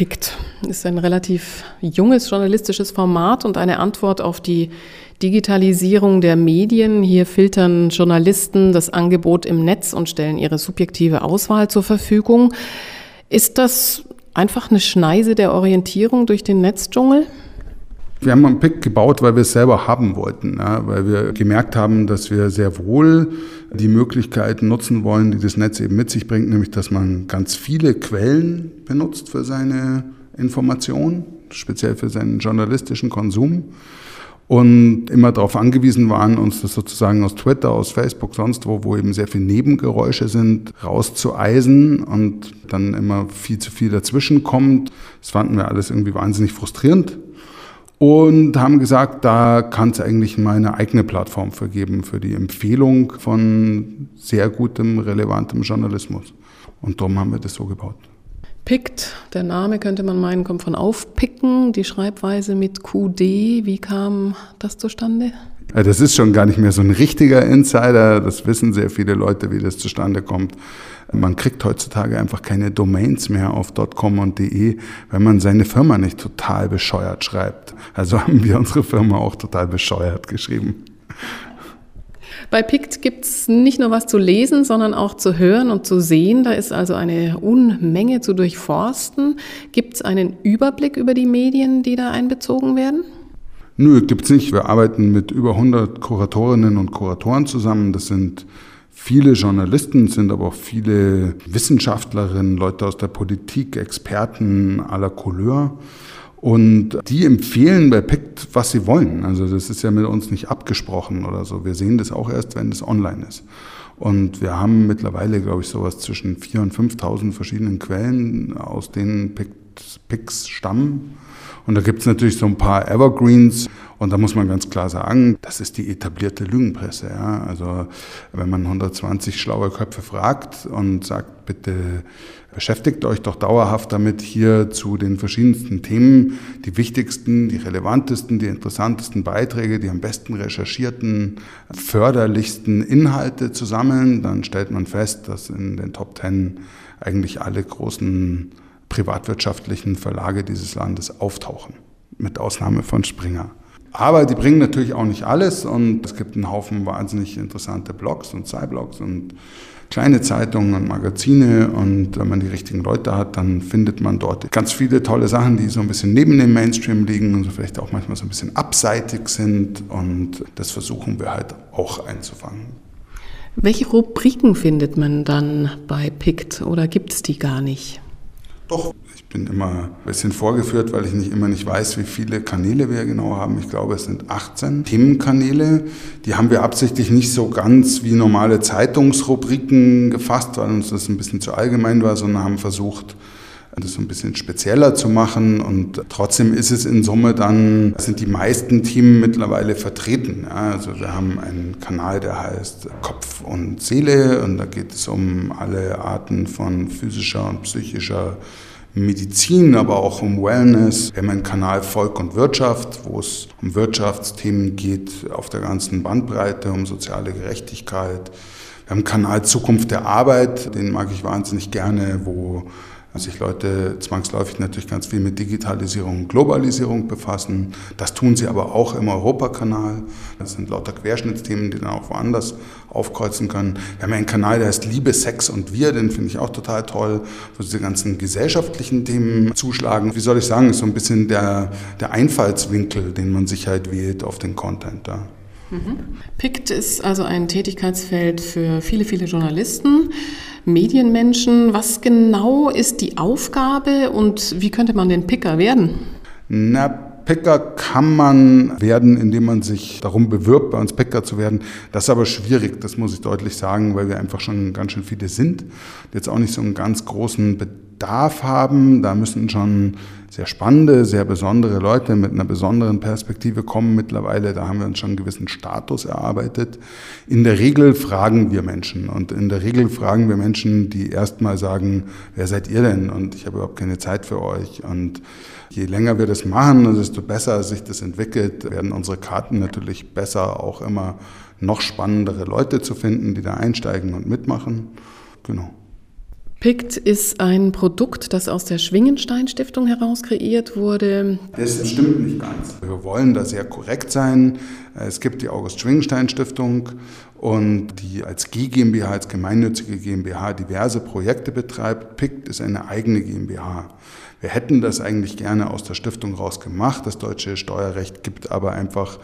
PICT ist ein relativ junges journalistisches Format und eine Antwort auf die Digitalisierung der Medien. Hier filtern Journalisten das Angebot im Netz und stellen ihre subjektive Auswahl zur Verfügung. Ist das einfach eine Schneise der Orientierung durch den Netzdschungel? Wir haben einen Pick gebaut, weil wir es selber haben wollten, ja, weil wir gemerkt haben, dass wir sehr wohl die Möglichkeiten nutzen wollen, die das Netz eben mit sich bringt, nämlich dass man ganz viele Quellen benutzt für seine Information, speziell für seinen journalistischen Konsum und immer darauf angewiesen waren, uns das sozusagen aus Twitter, aus Facebook, sonst wo, wo eben sehr viele Nebengeräusche sind, rauszueisen und dann immer viel zu viel dazwischen kommt. Das fanden wir alles irgendwie wahnsinnig frustrierend und haben gesagt, da kann es eigentlich mal eine eigene Plattform für geben, für die Empfehlung von sehr gutem, relevantem Journalismus. Und darum haben wir das so gebaut. Pickt, der Name könnte man meinen, kommt von aufpicken, die Schreibweise mit QD. Wie kam das zustande? Das ist schon gar nicht mehr so ein richtiger Insider. Das wissen sehr viele Leute, wie das zustande kommt. Man kriegt heutzutage einfach keine Domains mehr auf .com und .de, wenn man seine Firma nicht total bescheuert schreibt. Also haben wir unsere Firma auch total bescheuert geschrieben. Bei PICT gibt es nicht nur was zu lesen, sondern auch zu hören und zu sehen. Da ist also eine Unmenge zu durchforsten. Gibt es einen Überblick über die Medien, die da einbezogen werden? Nö, gibt es nicht. Wir arbeiten mit über 100 Kuratorinnen und Kuratoren zusammen. Das sind viele Journalisten, sind aber auch viele Wissenschaftlerinnen, Leute aus der Politik, Experten aller Couleur. Und die empfehlen bei PICT, was sie wollen. Also das ist ja mit uns nicht abgesprochen oder so. Wir sehen das auch erst, wenn es online ist. Und wir haben mittlerweile, glaube ich, sowas zwischen 4.000 und 5.000 verschiedenen Quellen, aus denen PICs stammen. Und da gibt es natürlich so ein paar Evergreens. Und da muss man ganz klar sagen, das ist die etablierte Lügenpresse. Ja? Also wenn man 120 schlaue Köpfe fragt und sagt, bitte beschäftigt euch doch dauerhaft damit, hier zu den verschiedensten Themen die wichtigsten, die relevantesten, die interessantesten Beiträge, die am besten recherchierten, förderlichsten Inhalte zu sammeln, dann stellt man fest, dass in den Top Ten eigentlich alle großen privatwirtschaftlichen Verlage dieses Landes auftauchen, mit Ausnahme von Springer. Aber die bringen natürlich auch nicht alles und es gibt einen Haufen wahnsinnig interessante Blogs und Cyblogs und kleine Zeitungen und Magazine und wenn man die richtigen Leute hat, dann findet man dort ganz viele tolle Sachen, die so ein bisschen neben dem Mainstream liegen und so vielleicht auch manchmal so ein bisschen abseitig sind und das versuchen wir halt auch einzufangen. Welche Rubriken findet man dann bei PICT oder gibt es die gar nicht? Doch, ich bin immer ein bisschen vorgeführt, weil ich nicht immer nicht weiß, wie viele Kanäle wir genau haben. Ich glaube, es sind 18 Themenkanäle. Die haben wir absichtlich nicht so ganz wie normale Zeitungsrubriken gefasst, weil uns das ein bisschen zu allgemein war, sondern haben versucht, das so ein bisschen spezieller zu machen. Und trotzdem ist es in Summe dann, sind die meisten Themen mittlerweile vertreten. Ja, also wir haben einen Kanal, der heißt Kopf und Seele und da geht es um alle Arten von physischer und psychischer Medizin, aber auch um Wellness. Wir haben einen Kanal Volk und Wirtschaft, wo es um Wirtschaftsthemen geht auf der ganzen Bandbreite, um soziale Gerechtigkeit. Wir haben einen Kanal Zukunft der Arbeit, den mag ich wahnsinnig gerne, wo sich Leute zwangsläufig natürlich ganz viel mit Digitalisierung und Globalisierung befassen. Das tun sie aber auch im Europakanal. Das sind lauter Querschnittsthemen, die dann auch woanders aufkreuzen können. Wir haben einen Kanal, der heißt Liebe, Sex und Wir, den finde ich auch total toll, wo diese ganzen gesellschaftlichen Themen zuschlagen. Wie soll ich sagen, ist so ein bisschen der, der Einfallswinkel, den man sich halt wählt auf den Content da. Mhm. PICT ist also ein Tätigkeitsfeld für viele, viele Journalisten. Medienmenschen. Was genau ist die Aufgabe und wie könnte man den Picker werden? Na, Picker kann man werden, indem man sich darum bewirbt, bei uns Picker zu werden. Das ist aber schwierig, das muss ich deutlich sagen, weil wir einfach schon ganz schön viele sind. Jetzt auch nicht so einen ganz großen Bedarf haben. Da müssen schon sehr spannende, sehr besondere Leute mit einer besonderen Perspektive kommen mittlerweile. Da haben wir uns schon einen gewissen Status erarbeitet. In der Regel fragen wir Menschen und in der Regel fragen wir Menschen, die erstmal sagen, wer seid ihr denn? Und ich habe überhaupt keine Zeit für euch. Und je länger wir das machen, desto besser sich das entwickelt, werden unsere Karten natürlich besser, auch immer noch spannendere Leute zu finden, die da einsteigen und mitmachen. Genau. PICT ist ein Produkt, das aus der Schwingenstein Stiftung heraus kreiert wurde. Das stimmt nicht ganz. Wir wollen da sehr korrekt sein. Es gibt die August Schwingenstein Stiftung und die als G GmbH, als gemeinnützige GmbH diverse Projekte betreibt. PICT ist eine eigene GmbH. Wir hätten das eigentlich gerne aus der Stiftung raus gemacht. Das deutsche Steuerrecht gibt aber einfach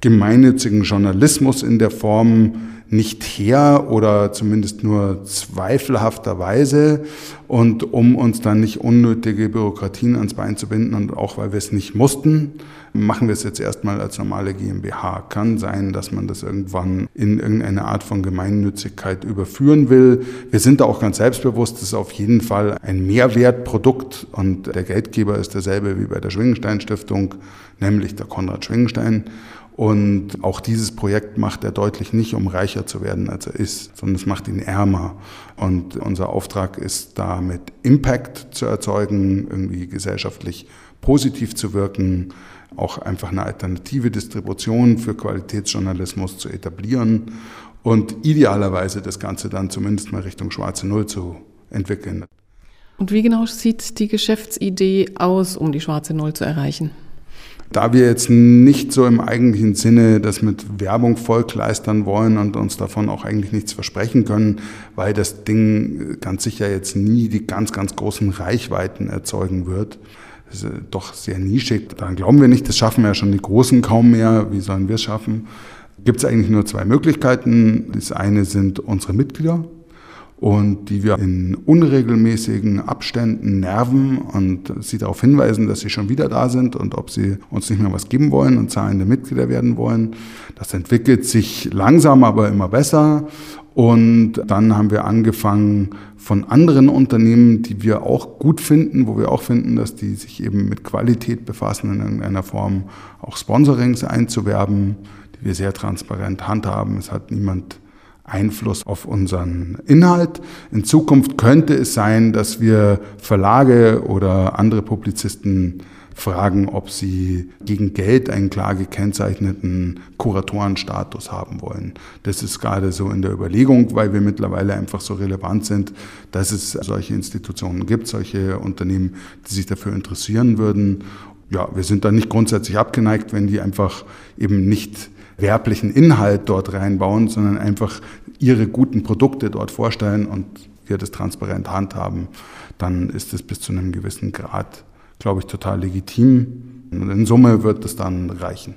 gemeinnützigen Journalismus in der Form nicht her oder zumindest nur zweifelhafterweise und um uns dann nicht unnötige Bürokratien ans Bein zu binden und auch weil wir es nicht mussten, machen wir es jetzt erstmal als normale GmbH. Kann sein, dass man das irgendwann in irgendeine Art von Gemeinnützigkeit überführen will. Wir sind da auch ganz selbstbewusst, das ist auf jeden Fall ein Mehrwertprodukt und der Geldgeber ist derselbe wie bei der Schwingenstein Stiftung, nämlich der Konrad Schwingenstein. Und auch dieses Projekt macht er deutlich nicht, um reicher zu werden, als er ist, sondern es macht ihn ärmer. Und unser Auftrag ist damit Impact zu erzeugen, irgendwie gesellschaftlich positiv zu wirken, auch einfach eine alternative Distribution für Qualitätsjournalismus zu etablieren und idealerweise das Ganze dann zumindest mal Richtung schwarze Null zu entwickeln. Und wie genau sieht die Geschäftsidee aus, um die schwarze Null zu erreichen? Da wir jetzt nicht so im eigentlichen Sinne das mit Werbung vollkleistern wollen und uns davon auch eigentlich nichts versprechen können, weil das Ding ganz sicher jetzt nie die ganz, ganz großen Reichweiten erzeugen wird, ist doch sehr nischig. Daran glauben wir nicht, das schaffen ja schon die Großen kaum mehr. Wie sollen wir es schaffen? Gibt es eigentlich nur zwei Möglichkeiten. Das eine sind unsere Mitglieder und die wir in unregelmäßigen Abständen nerven und sie darauf hinweisen, dass sie schon wieder da sind und ob sie uns nicht mehr was geben wollen und zahlende Mitglieder werden wollen. Das entwickelt sich langsam, aber immer besser. Und dann haben wir angefangen von anderen Unternehmen, die wir auch gut finden, wo wir auch finden, dass die sich eben mit Qualität befassen, in irgendeiner Form auch Sponsorings einzuwerben, die wir sehr transparent handhaben. Es hat niemand Einfluss auf unseren Inhalt. In Zukunft könnte es sein, dass wir Verlage oder andere Publizisten fragen, ob sie gegen Geld einen klar gekennzeichneten Kuratorenstatus haben wollen. Das ist gerade so in der Überlegung, weil wir mittlerweile einfach so relevant sind, dass es solche Institutionen gibt, solche Unternehmen, die sich dafür interessieren würden. Ja, wir sind da nicht grundsätzlich abgeneigt, wenn die einfach eben nicht werblichen Inhalt dort reinbauen, sondern einfach ihre guten Produkte dort vorstellen und wir das transparent handhaben, dann ist es bis zu einem gewissen Grad, glaube ich, total legitim. Und in Summe wird es dann reichen.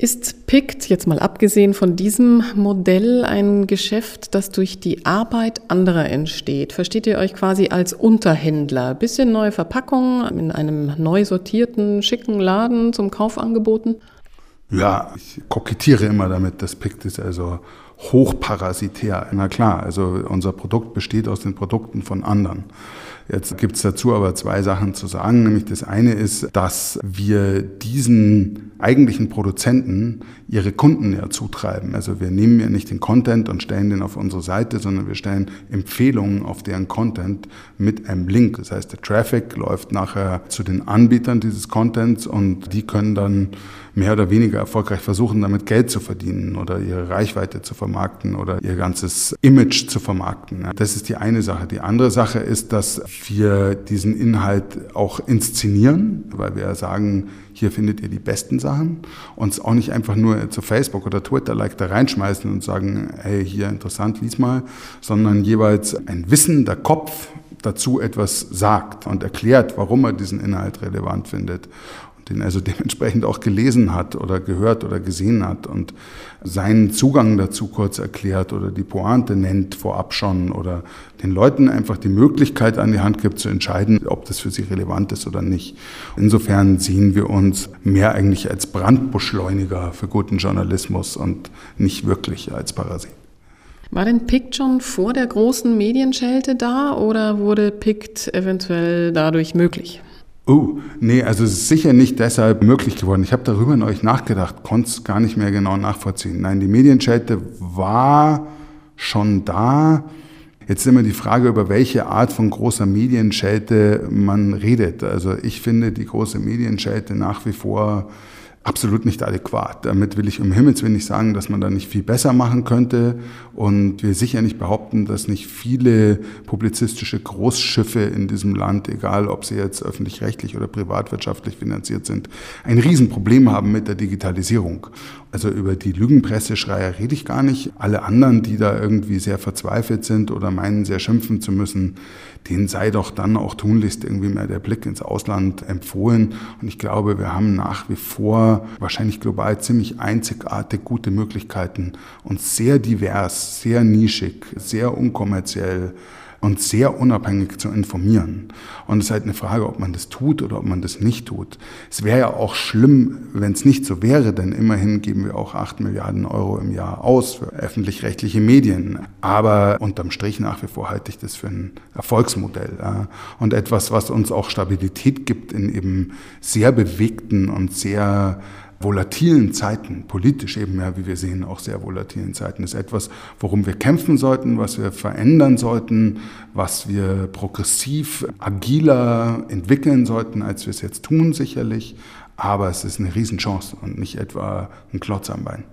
Ist PICT, jetzt mal abgesehen von diesem Modell, ein Geschäft, das durch die Arbeit anderer entsteht? Versteht ihr euch quasi als Unterhändler? Bisschen neue Verpackung in einem neu sortierten, schicken Laden zum Kauf angeboten? Ja, ich kokettiere immer damit, das PICT ist also hochparasitär. Na klar, also unser Produkt besteht aus den Produkten von anderen. Jetzt gibt es dazu aber zwei Sachen zu sagen. Nämlich das eine ist, dass wir diesen eigentlichen Produzenten ihre Kunden ja zutreiben. Also wir nehmen ja nicht den Content und stellen den auf unsere Seite, sondern wir stellen Empfehlungen auf deren Content mit einem Link. Das heißt, der Traffic läuft nachher zu den Anbietern dieses Contents und die können dann mehr oder weniger erfolgreich versuchen, damit Geld zu verdienen oder ihre Reichweite zu vermarkten oder ihr ganzes Image zu vermarkten. Das ist die eine Sache. Die andere Sache ist, dass wir diesen Inhalt auch inszenieren, weil wir sagen, hier findet ihr die besten Sachen. Uns auch nicht einfach nur zu Facebook oder Twitter like da reinschmeißen und sagen, hey, hier interessant, lies mal, sondern jeweils ein wissender Kopf dazu etwas sagt und erklärt, warum er diesen Inhalt relevant findet den also dementsprechend auch gelesen hat oder gehört oder gesehen hat und seinen Zugang dazu kurz erklärt oder die Pointe nennt vorab schon oder den Leuten einfach die Möglichkeit an die Hand gibt zu entscheiden, ob das für sie relevant ist oder nicht. Insofern sehen wir uns mehr eigentlich als Brandbeschleuniger für guten Journalismus und nicht wirklich als Parasit. War denn PICT schon vor der großen Medienschelte da oder wurde PICT eventuell dadurch möglich? Oh, nee, also es ist sicher nicht deshalb möglich geworden. Ich habe darüber in euch nachgedacht, konnte es gar nicht mehr genau nachvollziehen. Nein, die Medienschelte war schon da. Jetzt ist immer die Frage, über welche Art von großer Medienschelte man redet. Also ich finde die große Medienschelte nach wie vor absolut nicht adäquat. Damit will ich im Himmels Willen nicht sagen, dass man da nicht viel besser machen könnte und wir sicher nicht behaupten, dass nicht viele publizistische Großschiffe in diesem Land, egal ob sie jetzt öffentlich-rechtlich oder privatwirtschaftlich finanziert sind, ein Riesenproblem haben mit der Digitalisierung. Also über die Lügenpresseschreier rede ich gar nicht. Alle anderen, die da irgendwie sehr verzweifelt sind oder meinen, sehr schimpfen zu müssen, denen sei doch dann auch tunlichst irgendwie mehr der Blick ins Ausland empfohlen. Und ich glaube, wir haben nach wie vor wahrscheinlich global ziemlich einzigartig gute Möglichkeiten, uns sehr divers, sehr nischig, sehr unkommerziell und sehr unabhängig zu informieren. Und es ist halt eine Frage, ob man das tut oder ob man das nicht tut. Es wäre ja auch schlimm, wenn es nicht so wäre, denn immerhin geben wir auch acht Milliarden Euro im Jahr aus für öffentlich-rechtliche Medien. Aber unterm Strich nach wie vor halte ich das für ein Erfolgsmodell und etwas, was uns auch Stabilität gibt in eben sehr bewegten und sehr volatilen Zeiten, politisch eben ja, wie wir sehen, auch sehr volatilen Zeiten, ist etwas, worum wir kämpfen sollten, was wir verändern sollten, was wir progressiv agiler entwickeln sollten, als wir es jetzt tun, sicherlich. Aber es ist eine Riesenchance und nicht etwa ein Klotz am Bein.